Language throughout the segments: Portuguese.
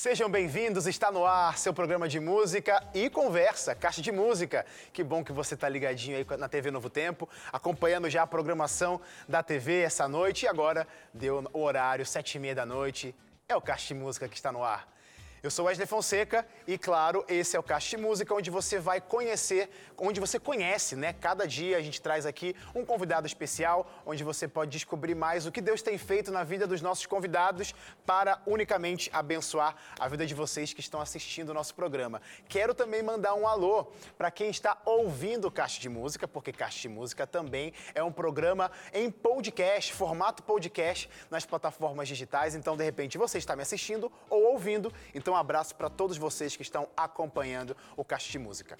Sejam bem-vindos, está no ar seu programa de música e conversa, Caixa de Música. Que bom que você está ligadinho aí na TV Novo Tempo, acompanhando já a programação da TV essa noite. E agora deu o horário, sete e meia da noite, é o Caixa de Música que está no ar. Eu sou Wesley Fonseca e, claro, esse é o de Música, onde você vai conhecer, onde você conhece, né? Cada dia a gente traz aqui um convidado especial, onde você pode descobrir mais o que Deus tem feito na vida dos nossos convidados para unicamente abençoar a vida de vocês que estão assistindo o nosso programa. Quero também mandar um alô para quem está ouvindo o Caixa de Música, porque Caixa de Música também é um programa em podcast, formato podcast nas plataformas digitais. Então, de repente, você está me assistindo ou ouvindo. Então, então, um abraço para todos vocês que estão acompanhando o Caixa de Música.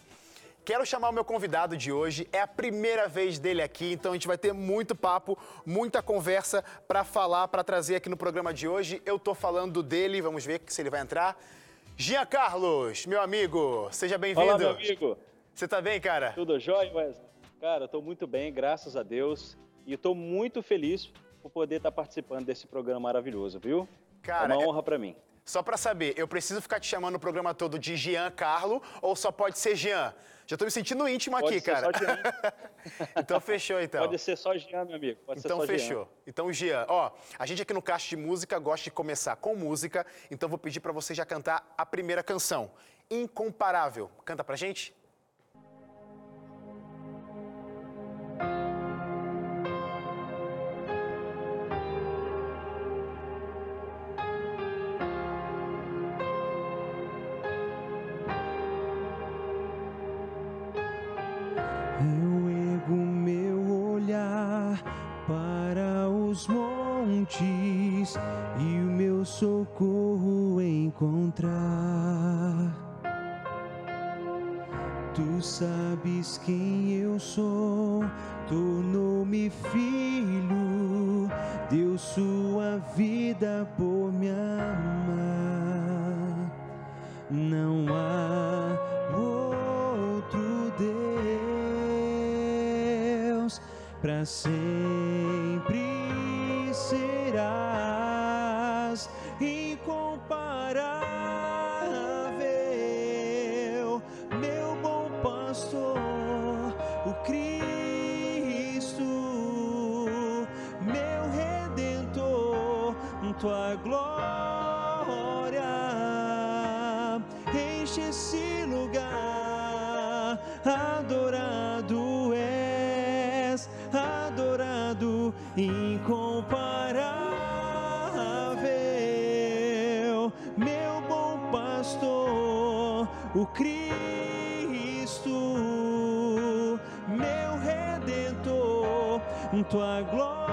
Quero chamar o meu convidado de hoje, é a primeira vez dele aqui, então a gente vai ter muito papo, muita conversa para falar, para trazer aqui no programa de hoje. Eu tô falando dele, vamos ver se ele vai entrar. Gia Carlos, meu amigo, seja bem-vindo. Olá, meu amigo. Você tá bem, cara? Tudo jóia, Wesley? Cara, eu tô muito bem, graças a Deus. E estou muito feliz por poder estar participando desse programa maravilhoso, viu? Cara, é uma honra para mim. Só para saber, eu preciso ficar te chamando o programa todo de Jean Carlo ou só pode ser Jean? Já tô me sentindo íntimo pode aqui, cara. Então fechou, então. Pode ser só Jean, meu amigo. Pode então fechou. Jean. Então, Jean, ó, a gente aqui no Caixa de Música gosta de começar com música, então vou pedir para você já cantar a primeira canção. Incomparável. Canta pra gente? O Cristo, meu redentor, tua glória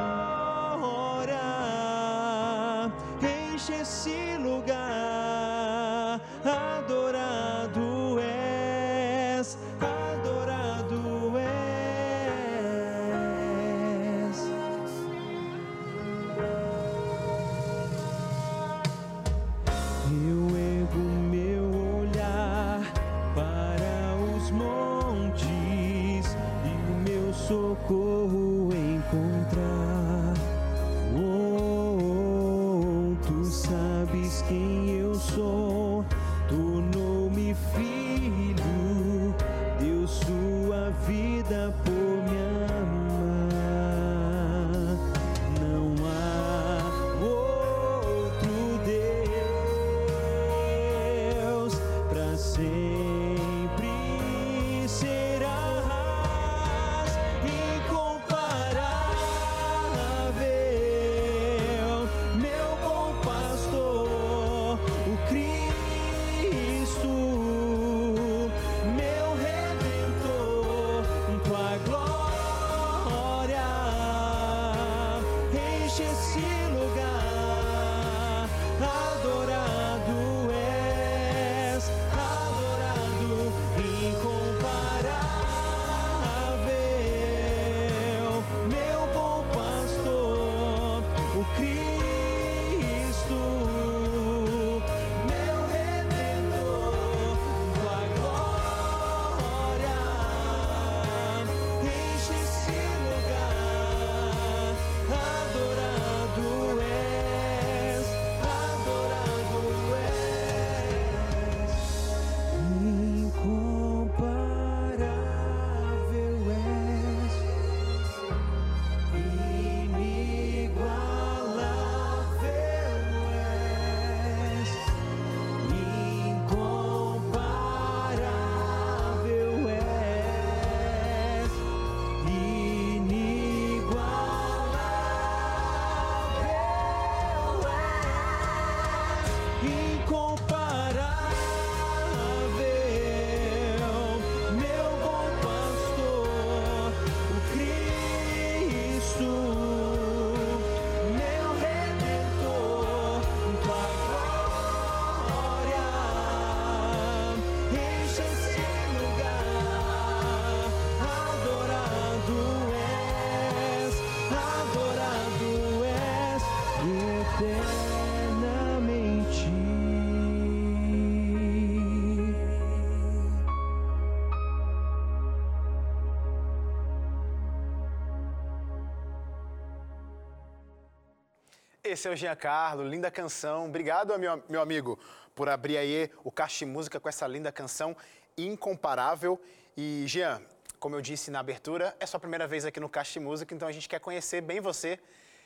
Esse é o Giancarlo, linda canção. Obrigado, meu, meu amigo, por abrir aí o Caixa de Música com essa linda canção incomparável. E, Jean, como eu disse na abertura, é sua primeira vez aqui no Caixa de Música, então a gente quer conhecer bem você.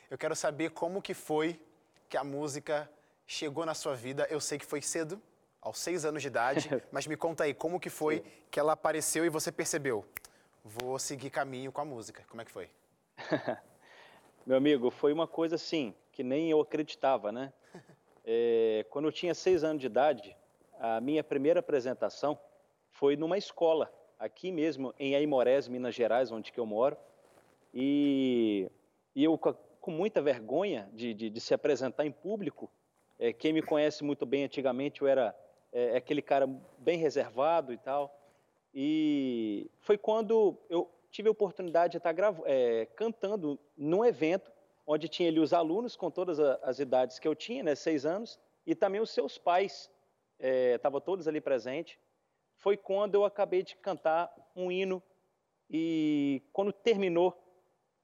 Eu quero saber como que foi que a música chegou na sua vida. Eu sei que foi cedo, aos seis anos de idade, mas me conta aí, como que foi Sim. que ela apareceu e você percebeu? Vou seguir caminho com a música. Como é que foi? Meu amigo, foi uma coisa assim, que nem eu acreditava, né? É, quando eu tinha seis anos de idade, a minha primeira apresentação foi numa escola, aqui mesmo em Aimorés, Minas Gerais, onde que eu moro. E, e eu, com muita vergonha de, de, de se apresentar em público, é, quem me conhece muito bem antigamente, eu era é, aquele cara bem reservado e tal. E foi quando eu tive a oportunidade de estar é, cantando num evento onde tinha ali os alunos com todas as idades que eu tinha, né, seis anos, e também os seus pais, estavam é, todos ali presentes. Foi quando eu acabei de cantar um hino e quando terminou,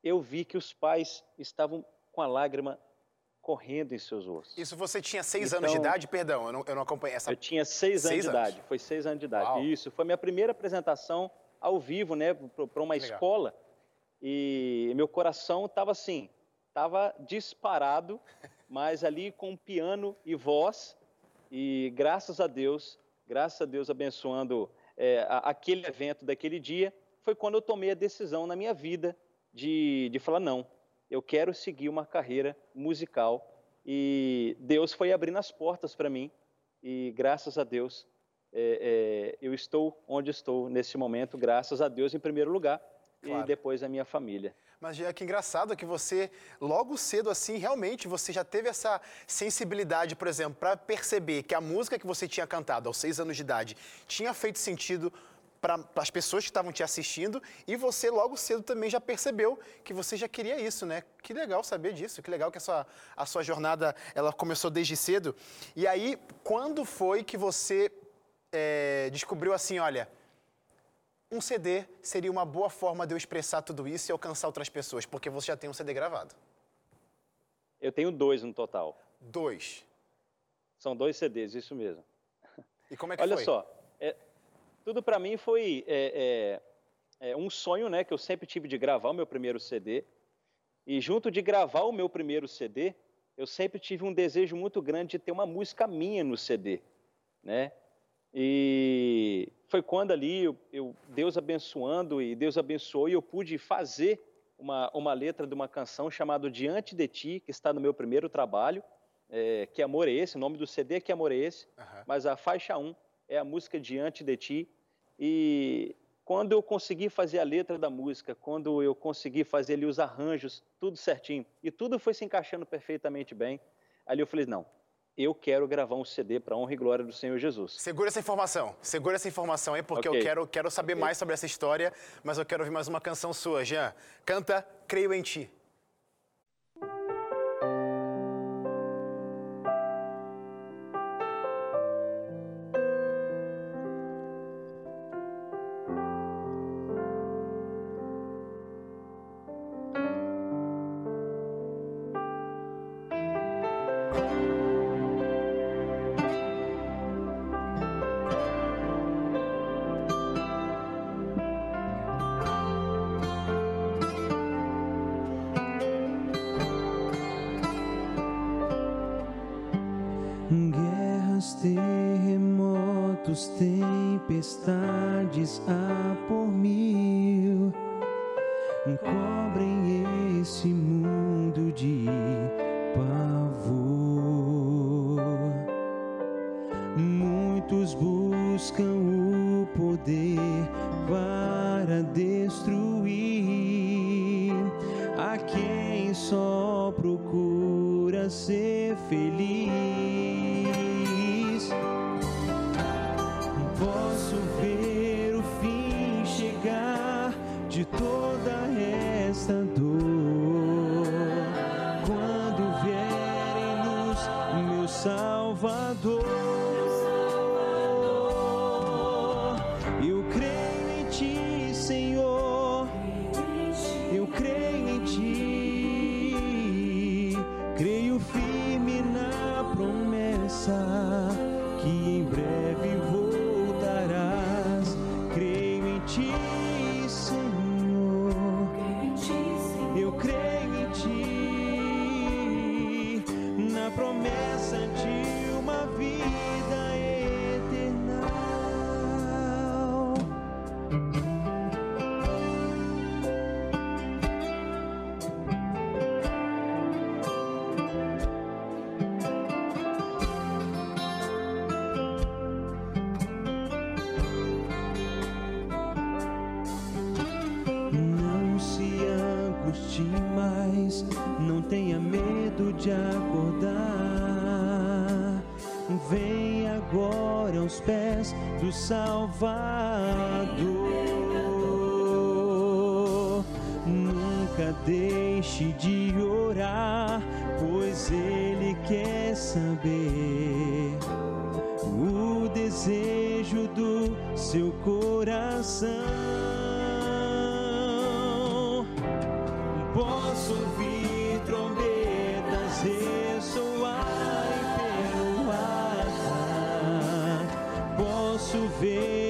eu vi que os pais estavam com a lágrima correndo em seus ossos. Isso você tinha seis então, anos de então, idade? Perdão, eu não, eu não acompanhei essa... Eu tinha seis, seis anos de idade, foi seis anos de idade. Uau. Isso, foi minha primeira apresentação ao vivo, né, para uma Legal. escola. E meu coração estava assim, estava disparado, mas ali com piano e voz. E graças a Deus, graças a Deus abençoando é, aquele evento daquele dia, foi quando eu tomei a decisão na minha vida de, de falar: não, eu quero seguir uma carreira musical. E Deus foi abrindo as portas para mim, e graças a Deus, é, é, eu estou onde estou nesse momento, graças a Deus em primeiro lugar, claro. e depois a minha família. Mas é que engraçado que você, logo cedo assim, realmente você já teve essa sensibilidade, por exemplo, para perceber que a música que você tinha cantado aos seis anos de idade tinha feito sentido para as pessoas que estavam te assistindo e você logo cedo também já percebeu que você já queria isso, né? Que legal saber disso, que legal que a sua, a sua jornada ela começou desde cedo. E aí, quando foi que você é, descobriu assim, olha, um CD seria uma boa forma de eu expressar tudo isso e alcançar outras pessoas, porque você já tem um CD gravado. Eu tenho dois no total. Dois? São dois CDs, isso mesmo. E como é que Olha foi? Olha só, é, tudo para mim foi é, é, é, um sonho, né, que eu sempre tive de gravar o meu primeiro CD. E junto de gravar o meu primeiro CD, eu sempre tive um desejo muito grande de ter uma música minha no CD, né? E foi quando ali eu, eu, Deus abençoando e Deus abençoou e eu pude fazer uma, uma letra de uma canção chamada Diante de Ti, que está no meu primeiro trabalho, é, Que Amor é Esse, o nome do CD é Que Amor é Esse, uhum. mas a faixa 1 é a música Diante de Ti. E quando eu consegui fazer a letra da música, quando eu consegui fazer ali os arranjos, tudo certinho, e tudo foi se encaixando perfeitamente bem, ali eu falei, não, eu quero gravar um CD para honra e glória do Senhor Jesus. Segura essa informação, segura essa informação aí, porque okay. eu quero, quero saber okay. mais sobre essa história, mas eu quero ouvir mais uma canção sua, Jean. Canta Creio em Ti. Deixe de orar, pois Ele quer saber o desejo do seu coração. Posso ouvir trombetas ressoarem pelo ar. Posso ver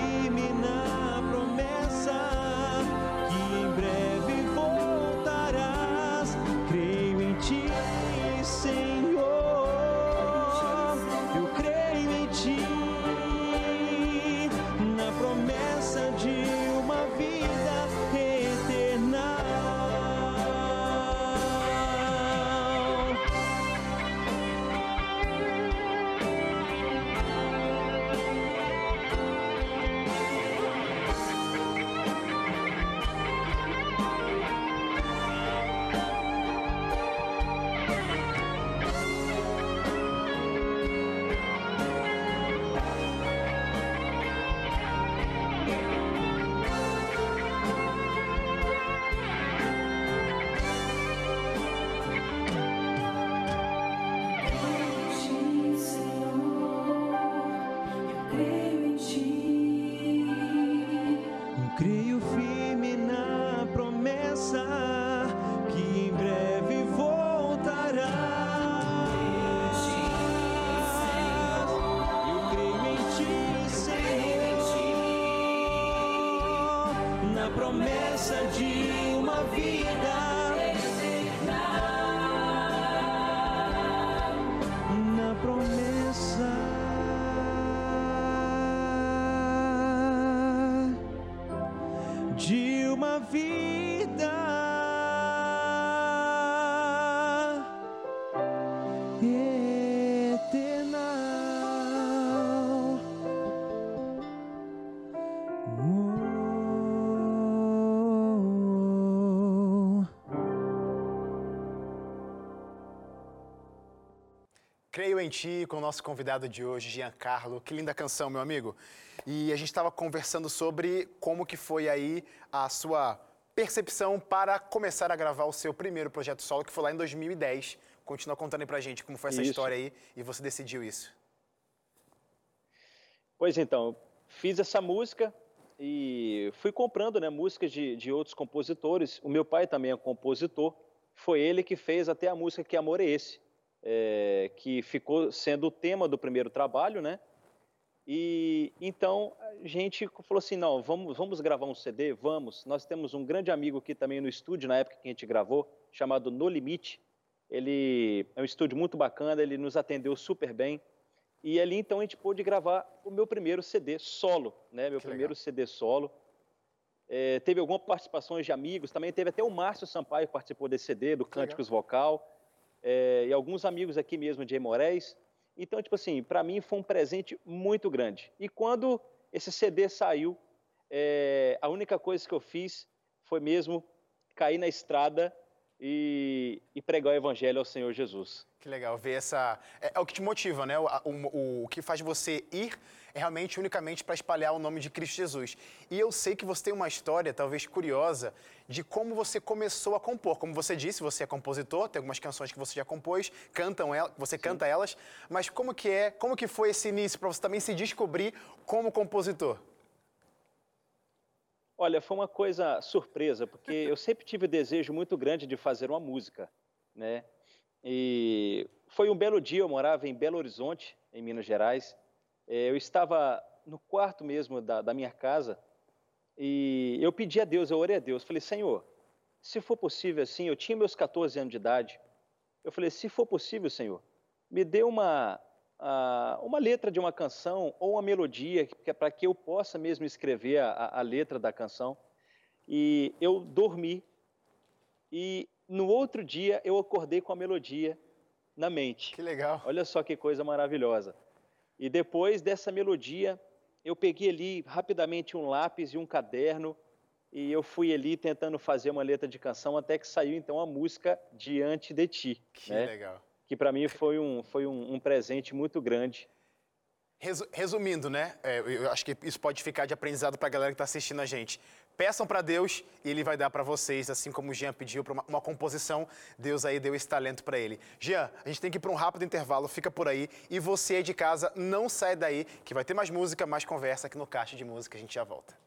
Creio Em Ti, com o nosso convidado de hoje, Giancarlo. Que linda canção, meu amigo. E a gente estava conversando sobre como que foi aí a sua percepção para começar a gravar o seu primeiro projeto solo, que foi lá em 2010. Continua contando aí pra gente como foi essa Isso. história aí e você decidiu isso. Pois então, fiz essa música e fui comprando né, músicas de, de outros compositores. O meu pai também é compositor. Foi ele que fez até a música Que Amor é Esse, é, que ficou sendo o tema do primeiro trabalho, né? E então a gente falou assim, não, vamos, vamos gravar um CD? Vamos. Nós temos um grande amigo aqui também no estúdio, na época que a gente gravou, chamado No Limite. Ele é um estúdio muito bacana, ele nos atendeu super bem. E ali então a gente pôde gravar o meu primeiro CD solo, né? Meu Que primeiro legal. CD solo. É, teve algumas participações de amigos, também teve até o Márcio Sampaio que participou desse CD, do Cânticos Vocal, é, e alguns amigos aqui mesmo de Moraes. Então, tipo assim, para mim foi um presente muito grande. E quando esse CD saiu, é, a única coisa que eu fiz foi mesmo cair na estrada e, e pregar o evangelho ao Senhor Jesus. Que legal ver essa. É, é o que te motiva, né? O, o, o- que faz você ir é realmente unicamente para espalhar o nome de Cristo Jesus. E eu sei que você tem uma história, talvez curiosa, de como você começou a compor. Como você disse, você é compositor, tem algumas canções que você já compôs, cantam ela, você canta elas, mas como que é, como que foi esse início para você também se descobrir como compositor? Olha, foi uma coisa surpresa, porque eu sempre tive o desejo muito grande de fazer uma música, né? E foi um belo dia, eu morava em Belo Horizonte, em Minas Gerais. Eh, Eu estava no quarto mesmo da, da minha casa e eu pedi a Deus, eu orei a Deus, falei, Senhor, se for possível assim, eu tinha meus 14 anos de idade, eu falei, se for possível, Senhor, me dê uma, ah, uma letra de uma canção ou uma melodia para que eu possa mesmo escrever a- a- a letra da canção. E eu dormi e no outro dia eu acordei com a melodia na mente. Que legal. Olha só que coisa maravilhosa. E depois dessa melodia, eu peguei ali rapidamente um lápis e um caderno e eu fui ali tentando fazer uma letra de canção até que saiu então a música Diante de Ti, Que né? legal. Que para mim foi um foi um, um presente muito grande. Resu- Resumindo, né? é, eu acho que isso pode ficar de aprendizado para a galera que está assistindo a gente. Peçam para Deus e Ele vai dar para vocês, assim como o Jean pediu para uma, uma composição. Deus aí deu esse talento para ele. Jean, a gente tem que ir para um rápido intervalo, fica por aí. E você aí de casa, não sai daí, que vai ter mais música, mais conversa aqui no Caixa de Música. A gente já volta.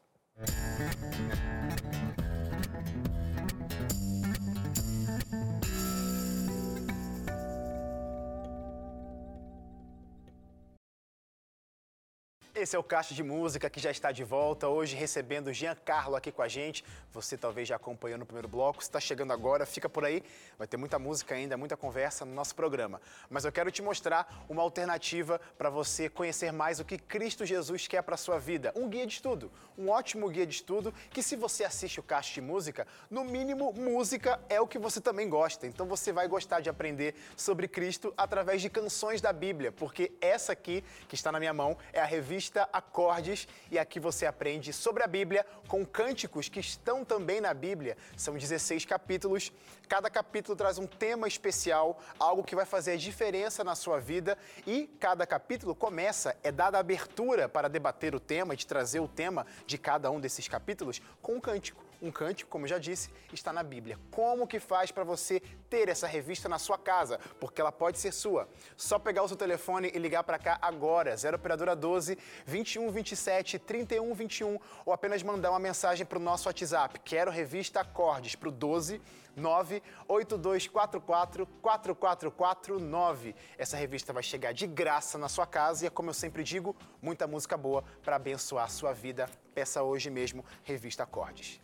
Esse é o Caixa de Música que já está de volta, hoje recebendo o Giancarlo aqui com a gente. Você talvez já acompanhou no primeiro bloco, está chegando agora, fica por aí. Vai ter muita música ainda, muita conversa no nosso programa. Mas eu quero te mostrar uma alternativa para você conhecer mais o que Cristo Jesus quer para a sua vida. Um guia de estudo, um ótimo guia de estudo que se você assiste o Caixa de Música, no mínimo música é o que você também gosta. Então você vai gostar de aprender sobre Cristo através de canções da Bíblia, porque essa aqui que está na minha mão é a revista Acordes e aqui você aprende sobre a Bíblia com cânticos que estão também na Bíblia. São 16 capítulos. Cada capítulo traz um tema especial, algo que vai fazer a diferença na sua vida e cada capítulo começa é dada abertura para debater o tema de trazer o tema de cada um desses capítulos com um cântico. Um cântico, como já disse, está na Bíblia. Como que faz para você ter essa revista na sua casa? Porque ela pode ser sua. Só pegar o seu telefone e ligar para cá agora, 0 operadora 12 21 27 31 21 ou apenas mandar uma mensagem para o nosso WhatsApp. Quero revista Acordes para o 12 98244 4449. Essa revista vai chegar de graça na sua casa e é como eu sempre digo, muita música boa para abençoar a sua vida. Peça hoje mesmo Revista Acordes.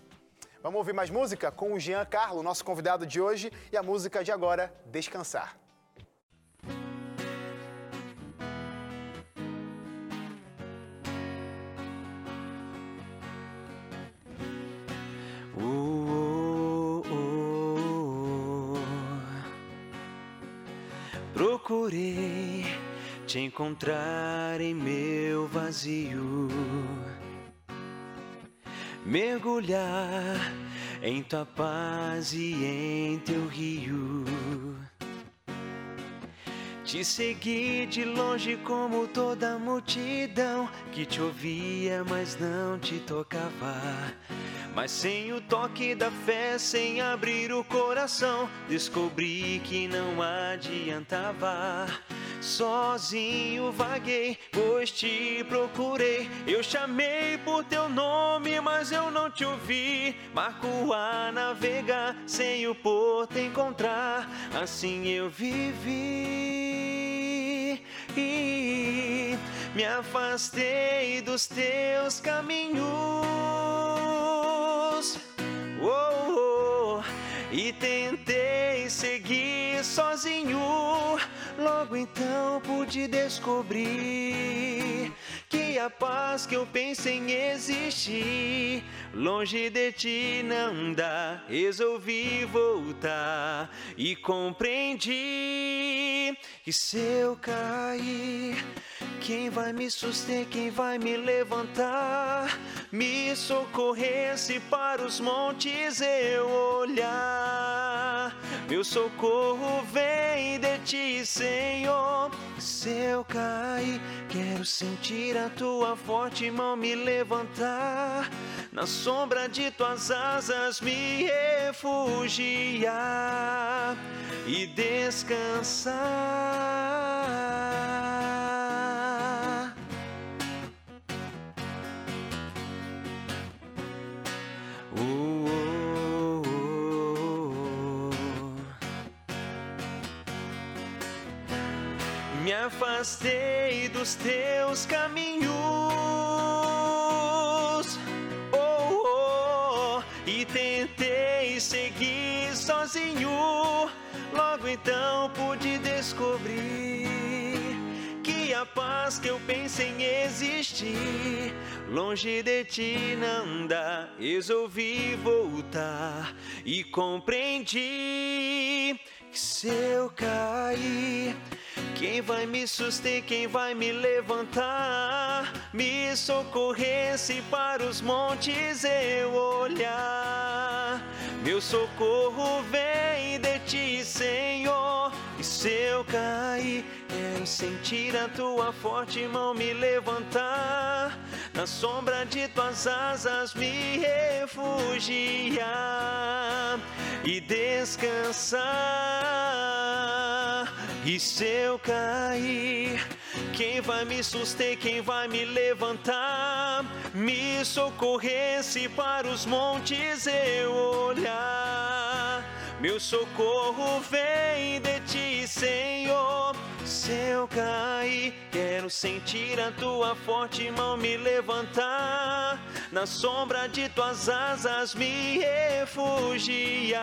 Vamos ouvir mais música com o Jean Carlo, nosso convidado de hoje, e a música de agora, Descansar. Oh, oh, oh. Procurei te encontrar em meu vazio, mergulhar em tua paz e em teu rio. Te segui de longe como toda multidão que te ouvia, mas não te tocava. Mas sem o toque da fé, sem abrir o coração, descobri que não adiantava. Sozinho vaguei, pois te procurei. Eu chamei por teu nome, mas eu não te ouvi. Marco a navegar, sem o porto encontrar. Assim eu vivi. Me afastei dos teus caminhos. Oh, oh, e tentei seguir sozinho. Logo então pude descobrir que a paz que eu pensei em existir, longe de ti não dá. Resolvi voltar e compreendi que se eu cair, quem vai me suster, quem vai me levantar, me socorrer se para os montes eu olhar. Meu socorro vem de ti, Senhor. Se eu cair, quero sentir a tua forte mão me levantar. Na sombra de tuas asas me refugiar e descansar. Oh, oh, oh, oh. me afastei dos teus caminhos. Oh, oh, e tentei seguir sozinho. Logo então pude descobrir que a paz que eu pensei em existir, longe de ti não dá. Resolvi voltar e compreendi que se eu cair, quem vai me suster, quem vai me levantar, me socorrer se para os montes eu olhar. Meu socorro vem de ti, Senhor. E se eu cair, quero sentir a tua forte mão me levantar. Na sombra de tuas asas me refugiar e descansar. E se eu cair, quem vai me suster, quem vai me levantar? Me socorrer se para os montes eu olhar. Meu socorro vem de ti, Senhor. Se eu cair, quero sentir a tua forte mão me levantar. Na sombra de tuas asas me refugiar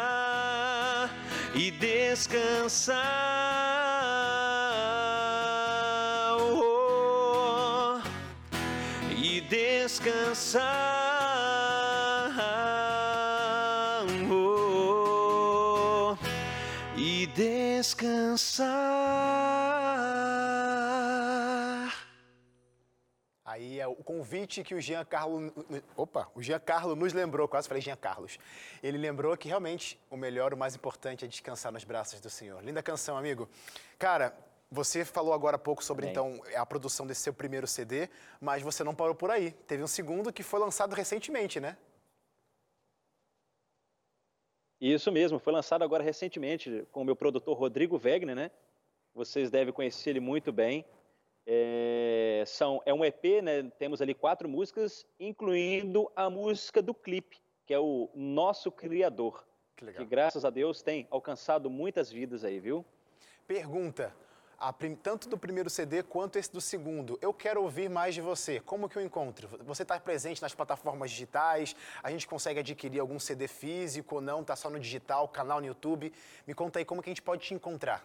e descansar. Descansar. Oh, e descansar. Aí é o convite que o Jean Carlo, opa, o Jean Carlo nos lembrou, quase falei Jean Carlos. Ele lembrou que realmente o melhor, o mais importante é descansar nos braços do Senhor. Linda canção, amigo. Cara, você falou agora há pouco sobre Bem. então a produção desse seu primeiro CD, mas você não parou por aí. Teve um segundo que foi lançado recentemente, né? Isso mesmo, foi lançado agora recentemente com o meu produtor Rodrigo Wegner, né? Vocês devem conhecer ele muito bem. É, são, é um EP, né? Temos ali quatro músicas, incluindo a música do clipe, que é o Nosso Criador. Que legal. Que graças a Deus tem alcançado muitas vidas aí, viu? Pergunta: a tanto do primeiro CD quanto esse do segundo. Eu quero ouvir mais de você. Como que eu encontro? Você está presente nas plataformas digitais? A gente consegue adquirir algum CD físico ou não? Tá só no digital, canal no YouTube? Me conta aí como que a gente pode te encontrar.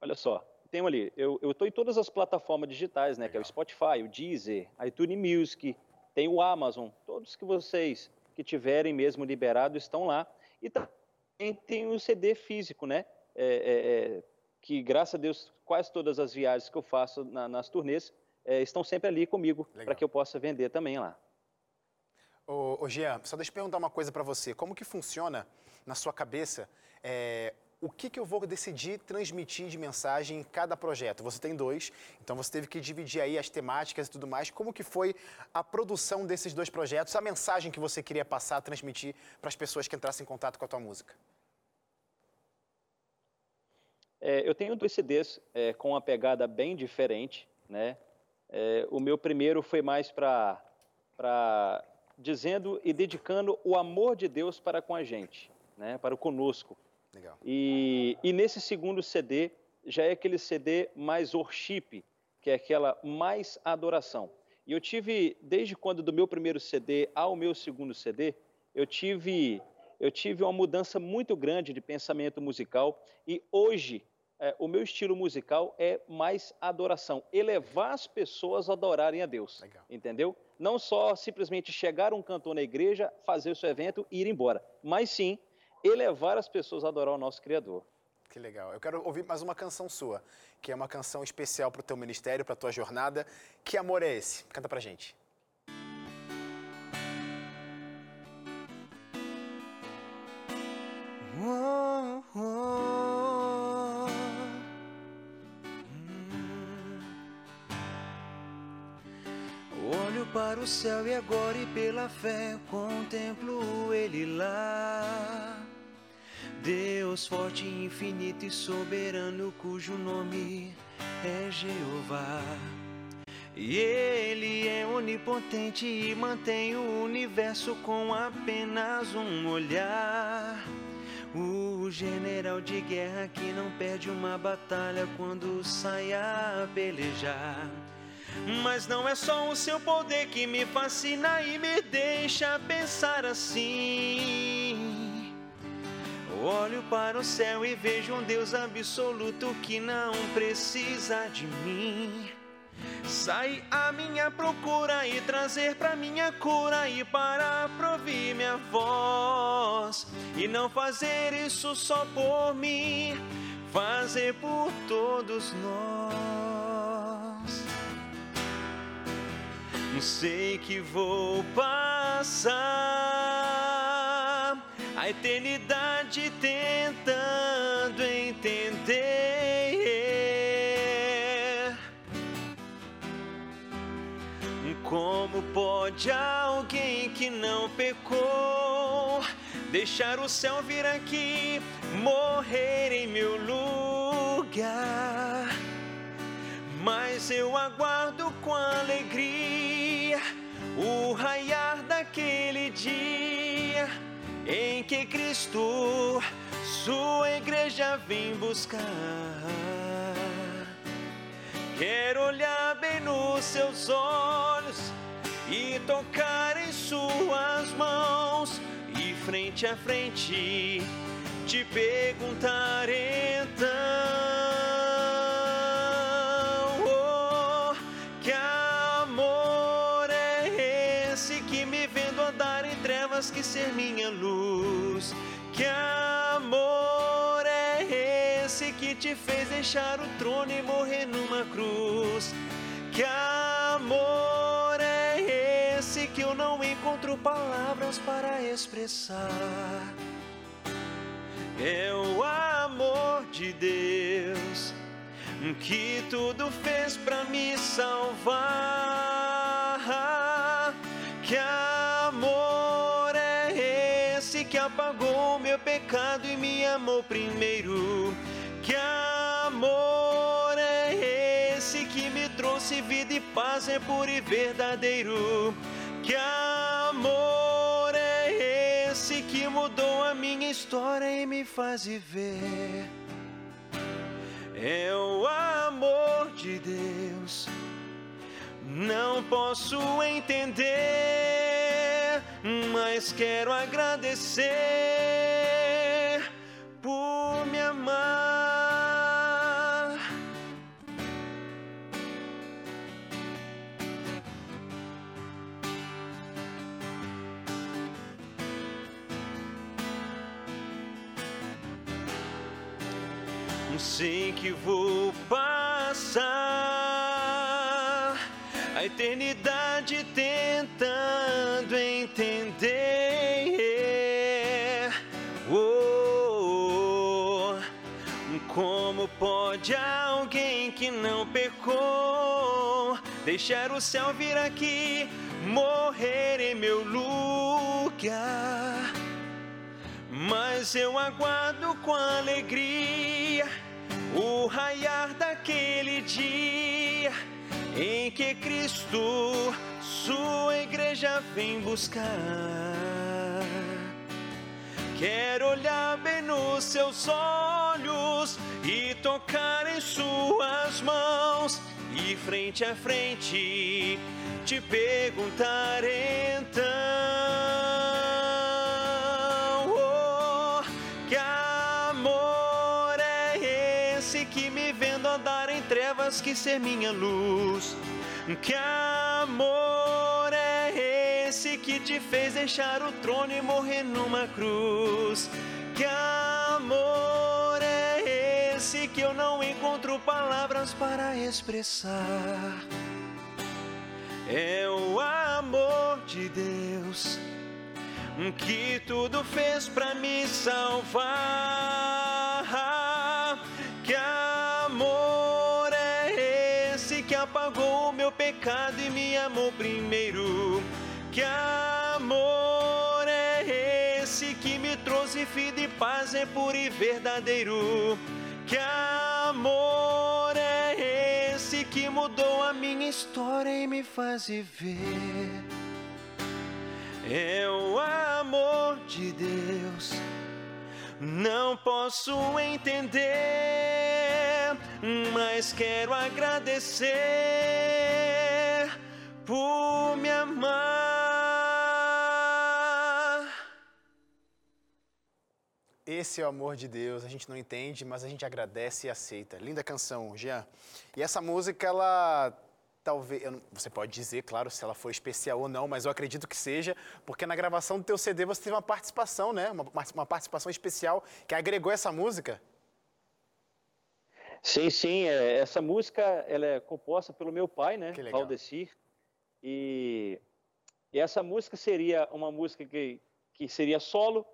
Olha só, tem ali, eu estou em todas as plataformas digitais, né? Que é o Legal. Spotify, o Deezer, iTunes Music, tem o Amazon, todos que vocês que tiverem mesmo liberado estão lá. E também tem o CD físico, né? É, é, é, que graças a Deus, quase todas as viagens que eu faço na- nas turnês é, estão sempre ali comigo, para que eu possa vender também lá. Ô, ô Jean, só deixa eu perguntar uma coisa para você. Como que funciona na sua cabeça é, o que, que eu vou decidir transmitir de mensagem em cada projeto? Você tem dois, então você teve que dividir aí as temáticas e tudo mais. Como que foi a produção desses dois projetos, a mensagem que você queria passar, transmitir para as pessoas que entrassem em contato com a tua música? É, eu tenho dois CDs é, com uma pegada bem diferente, né? É, o meu primeiro foi mais para para dizendo e dedicando o amor de Deus para com a gente, né? Para o conosco. Legal. E, e nesse segundo CD já é aquele CD mais worship, que é aquela mais adoração. E eu tive desde quando do meu primeiro CD ao meu segundo CD, eu tive eu tive uma mudança muito grande de pensamento musical e hoje é, o meu estilo musical é mais adoração, elevar as pessoas a adorarem a Deus, Legal. entendeu? Não só simplesmente chegar um cantor na igreja, fazer o seu evento e ir embora, mas sim elevar as pessoas a adorar o nosso Criador. Que legal. Eu quero ouvir mais uma canção sua, que é uma canção especial para o teu ministério, para a tua jornada. Que amor é esse? Canta pra gente. Oh, oh. Hum. Olho para o céu e agora e pela fé contemplo ele lá. Deus forte, infinito e soberano, cujo nome é Jeová. E ele é onipotente e mantém o universo com apenas um olhar. General de guerra que não perde uma batalha quando sai a pelejar. Mas não é só o seu poder que me fascina e me deixa pensar assim. Olho para o céu e vejo um Deus absoluto que não precisa de mim. Sai à minha procura e trazer pra minha cura e para provir minha voz. E não fazer isso só por mim, fazer por todos nós. Sei que vou passar a eternidade tentando entender. Como pode alguém que não pecou deixar o céu vir aqui, morrer em meu lugar? Mas eu aguardo com alegria o raiar daquele dia em que Cristo sua igreja vem buscar. Quero olhar bem nos seus olhos e tocar em suas mãos. E frente a frente te perguntar então oh, que amor é esse que me vendo andar em trevas que ser minha luz? Que amor te fez deixar o trono e morrer numa cruz que amor é esse que eu não encontro palavras para expressar é o amor de Deus que tudo fez para me salvar. Que amor é esse que apagou meu pecado e me amou primeiro? Que amor é esse que me trouxe vida e paz é puro e verdadeiro? Que amor é esse que mudou a minha história e me faz viver? É o amor de Deus. Não posso entender, mas quero agradecer por me amar. Sei que vou passar a eternidade tentando entender. Pode alguém que não pecou deixar o céu vir aqui, morrer em meu lugar? Mas eu aguardo com alegria o raiar daquele dia em que Cristo sua igreja vem buscar. Quero olhar bem nos seus olhos e tocar suas mãos e frente a frente te perguntar então oh, que amor é esse que me vendo andar em trevas que ser minha luz? Que amor é esse que te fez deixar o trono e morrer numa cruz? Que amor esse que eu não encontro palavras para expressar é o amor de Deus que tudo fez para me salvar. Que amor é esse que apagou o meu pecado e me amou primeiro? Que amor é esse que me trouxe vida e paz é puro e verdadeiro? Que amor é esse que mudou a minha história e me faz viver? É o amor de Deus Não posso entender, mas quero agradecer por me amar. Esse é o amor de Deus, a gente não entende, mas a gente agradece e aceita. Linda canção, Jean. E essa música, ela talvez, não- você pode dizer, claro, se ela foi especial ou não, mas eu acredito que seja, porque na gravação do teu CD você teve uma participação, né? Uma, uma participação especial que agregou essa música. Sim, sim. é, essa música ela é composta pelo meu pai, né? Valdecir. E, e essa música seria uma música que, que seria solo,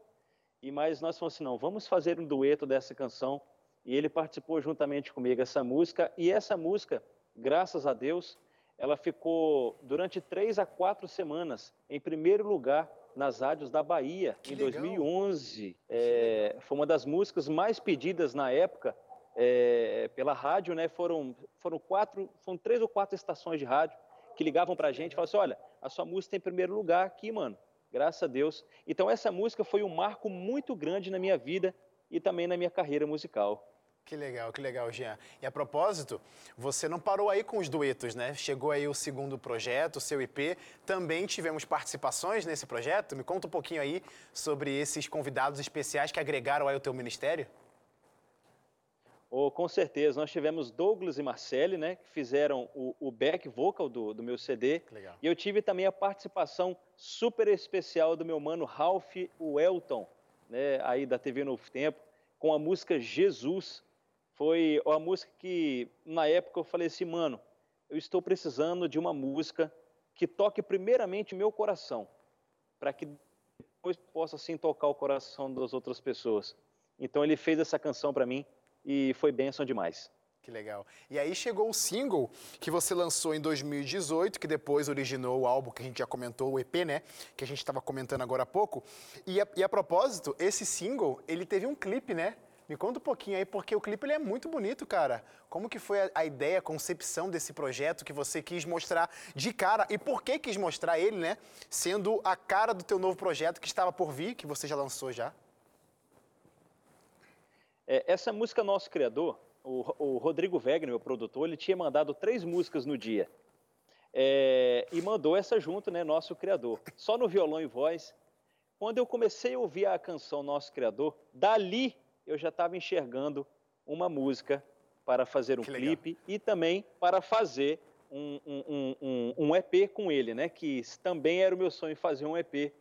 e mas nós falamos assim, não, vamos fazer um dueto dessa canção. E ele participou juntamente comigo essa música. E essa música, graças a Deus, ela ficou durante três a quatro semanas em primeiro lugar nas rádios da Bahia Que em legal. 2011. É, foi uma das músicas mais pedidas na época é, pela rádio, né? Foram, foram quatro, foram três ou quatro estações de rádio que ligavam pra gente e falavam assim: olha, a sua música tem primeiro lugar aqui, mano. Graças a Deus. Então essa música foi um marco muito grande na minha vida e também na minha carreira musical. Que legal, que legal, Jean. E a propósito, você não parou aí com os duetos, né? Chegou aí o segundo projeto, o seu IP. Também tivemos participações nesse projeto. Me conta um pouquinho aí sobre esses convidados especiais que agregaram aí o teu ministério. Oh, com certeza, nós tivemos Douglas e Marcele, né, que fizeram o, o back vocal do, do meu CD. Legal. E eu tive também a participação super especial do meu mano Ralph Welton, né, aí da TV Novo Tempo, com a música Jesus. Foi uma música que, na época, eu falei assim, mano, eu estou precisando de uma música que toque primeiramente meu coração, para que depois possa, assim, tocar o coração das outras pessoas. Então ele fez essa canção para mim e foi bênção demais. Que legal. E aí chegou o single que você lançou em 2018, que depois originou o álbum que a gente já comentou, o EP, né? Que a gente estava comentando agora há pouco. E a, e a propósito, esse single, ele teve um clipe, né? Me conta um pouquinho aí, porque o clipe ele é muito bonito, cara. Como que foi a, a ideia, a concepção desse projeto que você quis mostrar de cara? E por que quis mostrar ele, né? Sendo a cara do teu novo projeto que estava por vir, que você já lançou já. É, essa música Nosso Criador, o, o Rodrigo Wegner, meu produtor, ele tinha mandado três músicas no dia. É, e mandou essa junto, né, Nosso Criador. Só no violão e voz. Quando eu comecei a ouvir a canção Nosso Criador, dali eu já estava enxergando uma música para fazer um Que legal. clipe e também para fazer um, um- um- um- um EP com ele, né? Que também era o meu sonho fazer um EP.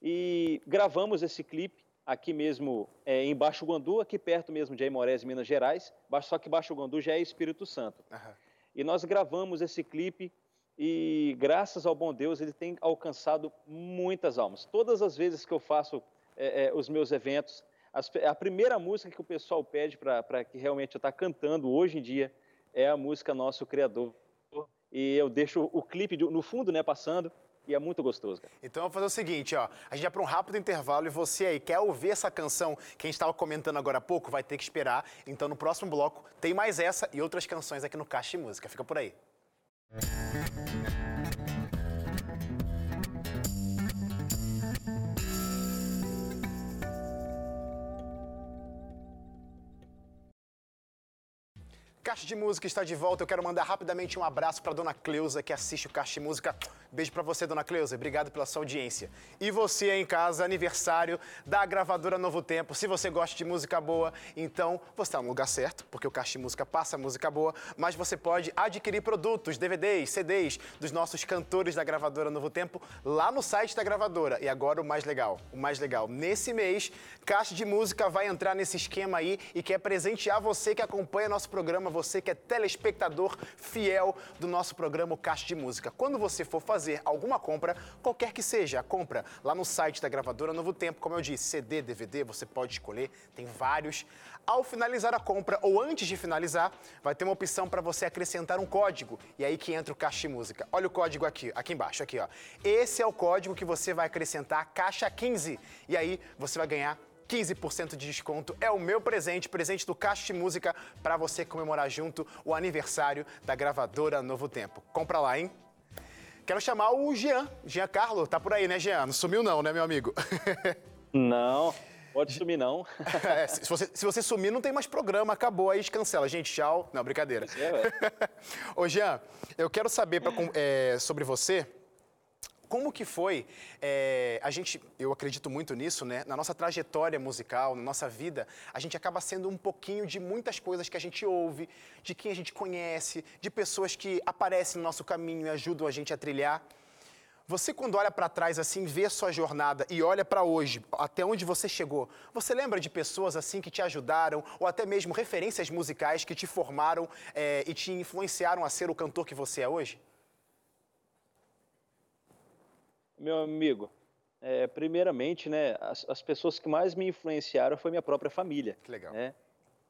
E gravamos esse clipe aqui mesmo é, em Baixo Guandu, aqui perto mesmo de Aimorés, Minas Gerais. Só que Baixo Guandu já é Espírito Santo. Aham. E nós gravamos esse clipe e, graças ao bom Deus, ele tem alcançado muitas almas. Todas as vezes que eu faço é, é, os meus eventos, as a primeira música que o pessoal pede para que realmente eu estar cantando hoje em dia é a música Nosso Criador. E eu deixo o clipe de- no fundo, né, passando, e é muito gostoso, cara. Então vamos fazer o seguinte, ó. A gente vai para um rápido intervalo e você aí quer ouvir essa canção que a gente estava comentando agora há pouco, vai ter que esperar. Então no próximo bloco tem mais essa e outras canções aqui no Caixa de Música. Fica por aí. Caixa de Música está de volta. Eu quero mandar rapidamente um abraço para dona Cleusa, que assiste o Caixa de Música. Beijo para você, dona Cleusa. Obrigado pela sua audiência. E você em casa, aniversário da gravadora Novo Tempo. Se você gosta de música boa, então você está no lugar certo, porque o Caixa de Música passa música boa, mas você pode adquirir produtos, DVDs, CDs dos nossos cantores da gravadora Novo Tempo lá no site da gravadora. E agora o mais legal, o mais legal. Nesse mês, Caixa de Música vai entrar nesse esquema aí e quer presentear você que acompanha nosso programa, você que é telespectador fiel do nosso programa Caixa de Música. Quando você for fazer alguma compra, qualquer que seja a compra, lá no site da gravadora Novo Tempo, como eu disse, CD, DVD, você pode escolher, tem vários. Ao finalizar a compra ou antes de finalizar, vai ter uma opção para você acrescentar um código. E aí que entra o Caixa de Música. Olha o código aqui, aqui embaixo, aqui, ó. Esse é o código que você vai acrescentar Caixa 15. E aí você vai ganhar 15% de desconto. É o meu presente, presente do Caixa de Música, para você comemorar junto o aniversário da gravadora Novo Tempo. Compra lá, hein? Quero chamar o Jean, Jean Carlo, tá por aí, né, Jean? Não sumiu não, né, meu amigo? Não, Pode sumir, não. É, se, você, se você sumir, não tem mais programa, acabou, aí cancela. Gente, tchau. Não, brincadeira. É. Ô, Jean, eu quero saber pra é, sobre você. Como que foi, é, a gente, eu acredito muito nisso, né? Na nossa trajetória musical, na nossa vida, a gente acaba sendo um pouquinho de muitas coisas que a gente ouve, de quem a gente conhece, de pessoas que aparecem no nosso caminho e ajudam a gente a trilhar. Você, quando olha para trás assim, vê a sua jornada e olha para hoje, até onde você chegou, você lembra de pessoas assim que te ajudaram, ou até mesmo referências musicais que te formaram eh, e te influenciaram a ser o cantor que você é hoje? Meu amigo, é, primeiramente, né, as, as pessoas que mais me influenciaram foi minha própria família. Que legal. Né?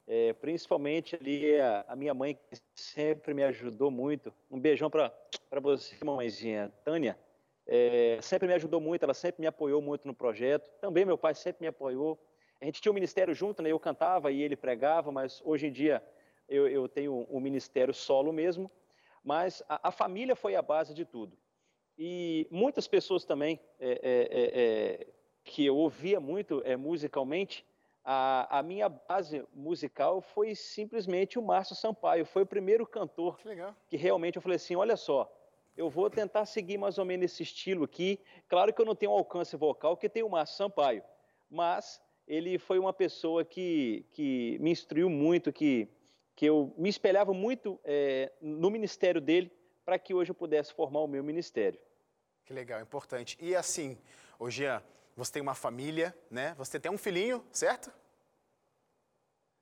É, principalmente ali a, a minha mãe, que sempre me ajudou muito. Um beijão para você, mamãezinha Tânia. É, sempre me ajudou muito, ela sempre me apoiou muito no projeto. Também meu pai sempre me apoiou. A gente tinha um ministério junto, né? Eu cantava e ele pregava, mas hoje em dia eu, eu tenho um ministério solo mesmo. Mas a, a família foi a base de tudo. E muitas pessoas também é, é, é, é, que eu ouvia muito é, musicalmente, a, a minha base musical foi simplesmente o Márcio Sampaio. Foi o primeiro cantor Que que realmente eu falei assim, olha só, eu vou tentar seguir mais ou menos esse estilo aqui. Claro que eu não tenho um alcance vocal, que tem o Márcio Sampaio, mas ele foi uma pessoa que, que me instruiu muito, que, que eu me espelhava muito é, no ministério dele para que hoje eu pudesse formar o meu ministério. Que legal, importante. E assim, ô Jean, você tem uma família, né? Você tem um filhinho, certo?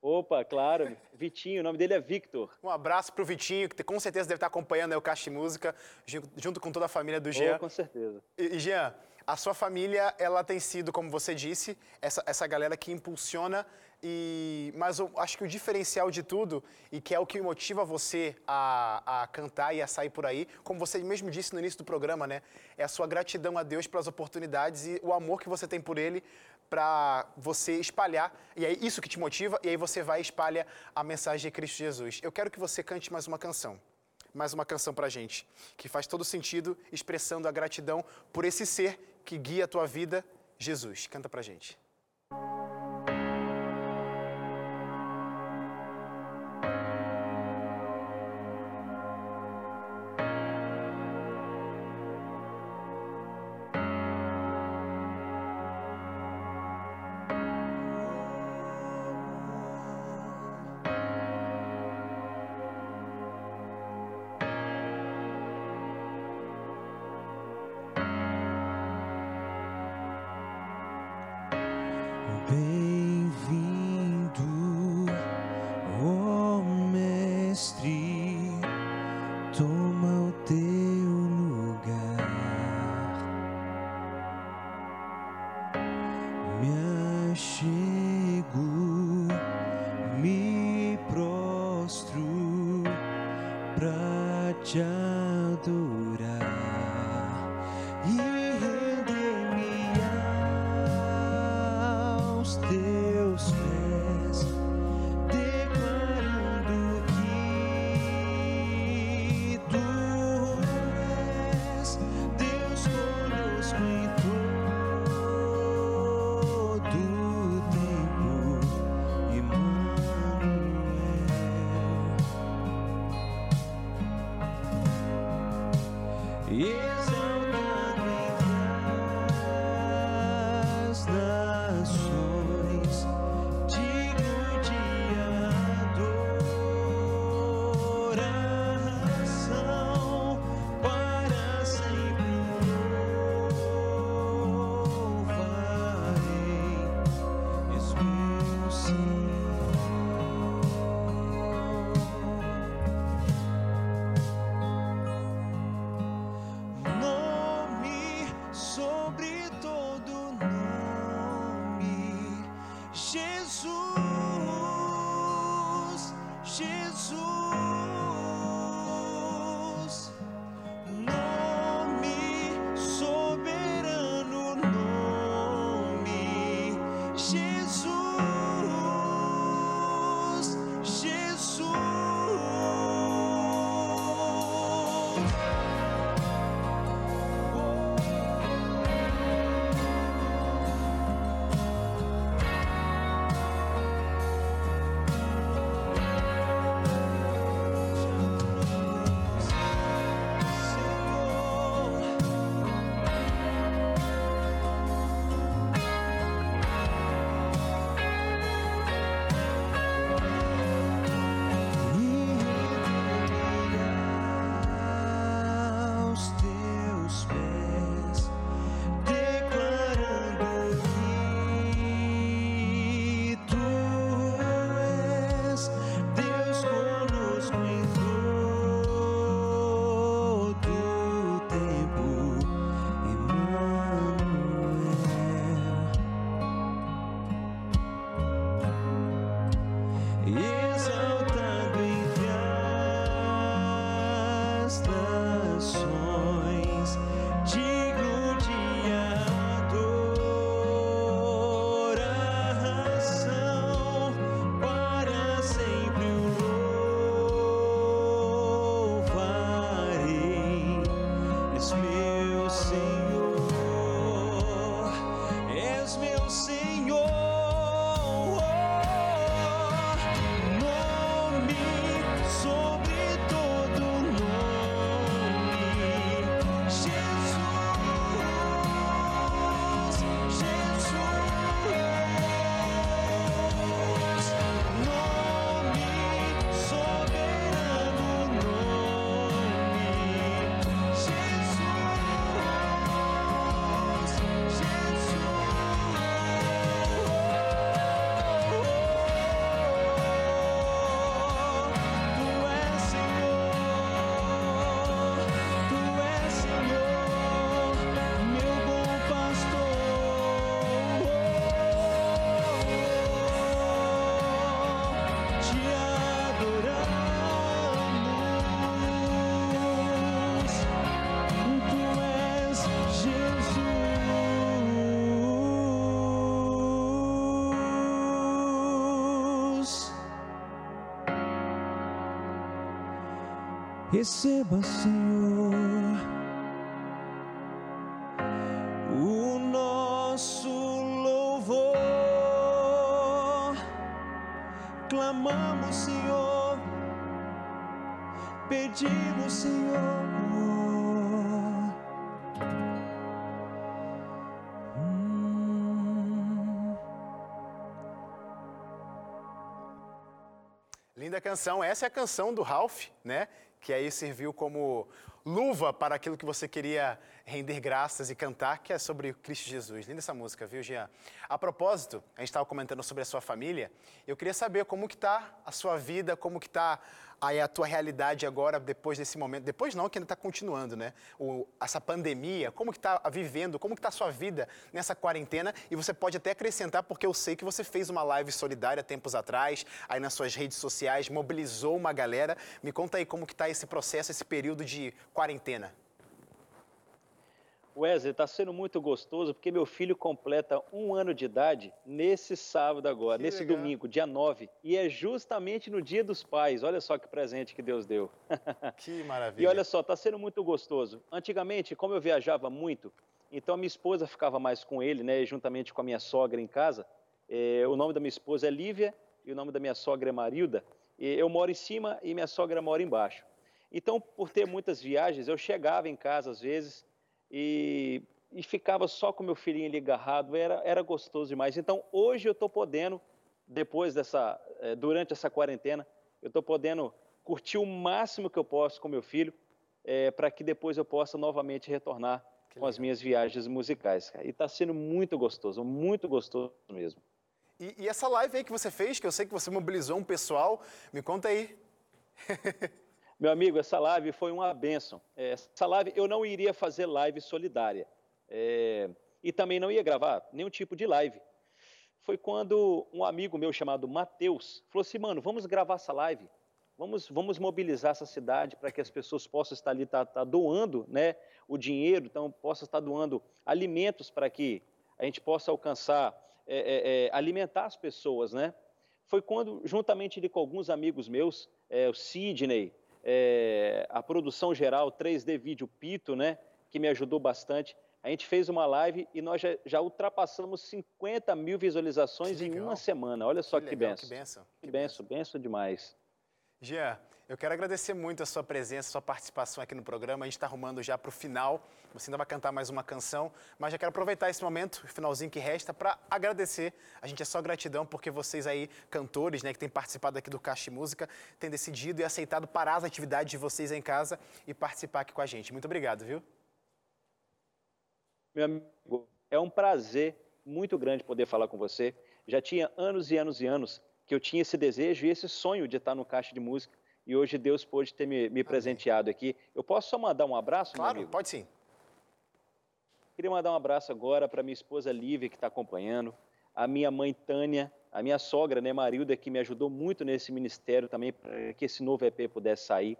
Opa, claro, Vitinho, o nome dele é Victor. Um abraço pro Vitinho, que com certeza deve estar acompanhando o Caixa de Música, ju- junto com toda a família do Jean. Oh, com certeza. E, Jean, a sua família, ela tem sido, como você disse, essa, essa galera que impulsiona e... Mas eu acho que o diferencial de tudo, e que é o que motiva você a, a cantar e a sair por aí, como você mesmo disse no início do programa, né? É a sua gratidão a Deus pelas oportunidades e o amor que você tem por Ele para você espalhar. E é isso que te motiva, e aí você vai e espalha a mensagem de Cristo Jesus. Eu quero que você cante mais uma canção mais uma canção pra gente, que faz todo sentido, expressando a gratidão por esse ser que guia a tua vida, Jesus. Canta pra gente. Receba, Senhor, o nosso louvor. Clamamos, Senhor, pedimos, Senhor. Linda canção. Essa é a canção do Ralph, né? Que aí serviu como luva para aquilo que você queria render graças e cantar, que é sobre Cristo Jesus. Linda essa música, viu, Jean? A propósito, a gente estava comentando sobre a sua família. Eu queria saber como que tá a sua vida, como que tá aí a tua realidade agora, depois desse momento. Depois não, que ainda está continuando, né? O, essa pandemia, como que tá vivendo, como que tá a sua vida nessa quarentena? E você pode até acrescentar, porque eu sei que você fez uma live solidária tempos atrás, aí nas suas redes sociais, mobilizou uma galera. Me conta aí como que tá esse processo, esse período de quarentena. Wesley, está sendo muito gostoso porque meu filho completa um ano de idade nesse sábado agora, Que nesse legal. domingo, dia 9. E é justamente no dia dos pais. Olha só que presente que Deus deu. Que maravilha. E olha só, está sendo muito gostoso. Antigamente, como eu viajava muito, então a minha esposa ficava mais com ele, né, juntamente com a minha sogra em casa. Eh, o nome da minha esposa é Lívia e o nome da minha sogra é Marilda. E eu moro em cima e minha sogra mora embaixo. Então, por ter muitas viagens, eu chegava em casa às vezes e, e ficava só com meu filhinho ali agarrado, era, era gostoso demais. Então, hoje eu estou podendo, depois dessa, eh, durante essa quarentena, eu estou podendo curtir o máximo que eu posso com meu filho, para que depois eu possa novamente retornar Que com as legal. minhas viagens musicais. cara. E está sendo muito gostoso, muito gostoso mesmo. E, e essa live aí que você fez, que eu sei que você mobilizou um pessoal, me conta aí. Meu amigo, essa live foi uma benção. É, Essa live, eu não iria fazer live solidária. É, e também não ia gravar nenhum tipo de live. Foi quando um amigo meu chamado Matheus falou assim, mano, vamos gravar essa live. Vamos, vamos mobilizar essa cidade para que as pessoas possam estar ali, tá, tá doando né, o dinheiro, então possam estar doando alimentos para que a gente possa alcançar, é, é, é, alimentar as pessoas, né? Foi quando, juntamente com alguns amigos meus, é, o Sidney, é, a produção geral 3D Vídeo Pito, né, que me ajudou bastante. A gente fez uma live e nós já, já ultrapassamos 50 mil visualizações Que em uma semana. Olha só que, legal, benção. Que benção. Que benção, benção demais. Jean, eu quero agradecer muito a sua presença, a sua participação aqui no programa. A gente está arrumando já para o final. Você ainda vai cantar mais uma canção, mas já quero aproveitar esse momento, o finalzinho que resta, para agradecer. A gente é só gratidão porque vocês aí, cantores, né, que têm participado aqui do Caixa Música, têm decidido e aceitado parar as atividades de vocês em casa e participar aqui com a gente. Muito obrigado, viu? Meu amigo, é um prazer muito grande poder falar com você. Já tinha anos e anos e anos que eu tinha esse desejo e esse sonho de estar no Caixa de Música e hoje Deus pôde ter me, me presenteado aqui. Eu posso só mandar um abraço, meu Claro, amigo? pode sim. Queria mandar um abraço agora para minha esposa Lívia, que está acompanhando, a minha mãe Tânia, a minha sogra, né, Marilda, que me ajudou muito nesse ministério também, para que esse novo EP pudesse sair.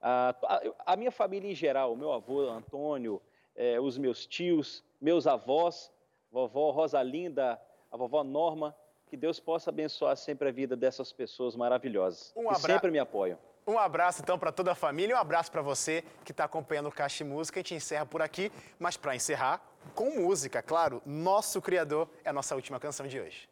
A, a- a minha família em geral, o meu avô Antônio, eh, os meus tios, meus avós, vovó Rosalinda, a vovó Norma, que Deus possa abençoar sempre a vida dessas pessoas maravilhosas, Um que sempre me apoiam. Um abraço então para toda a família e um abraço para você que está acompanhando o Caixa Música. A gente encerra por aqui, mas para encerrar, com música, claro. Nosso Criador é a nossa última canção de hoje.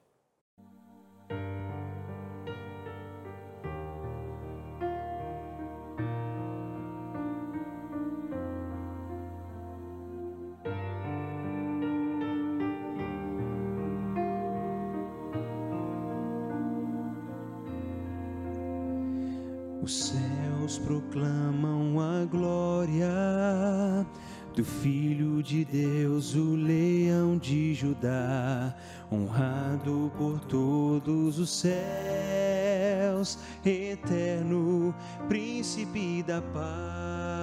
Céus, eterno príncipe da paz.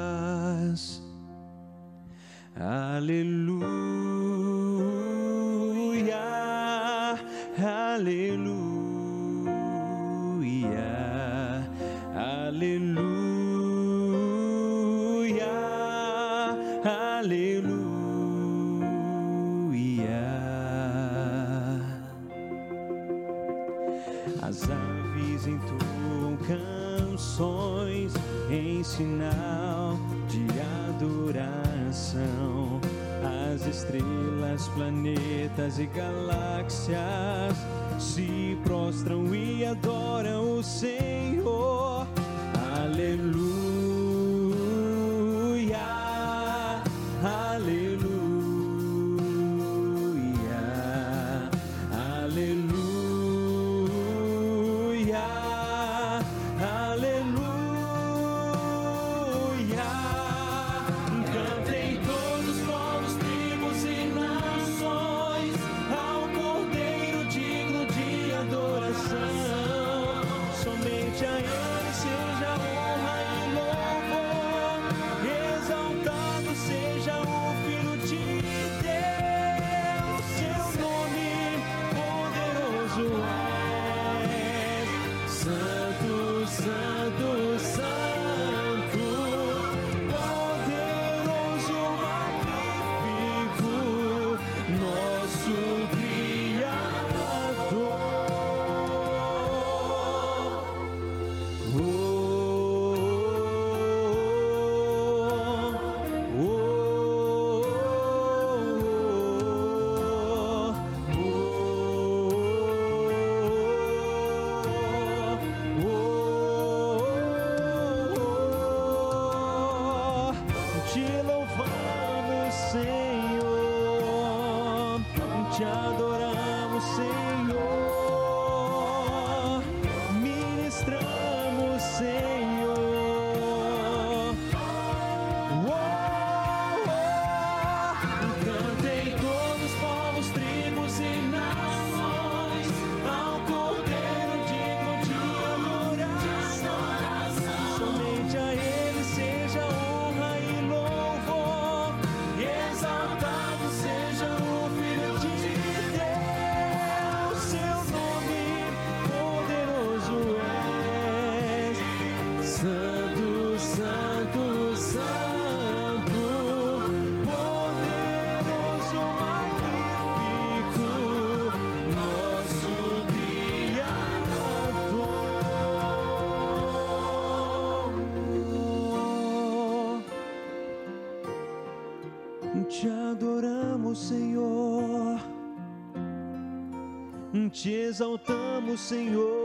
Te exaltamos, Senhor.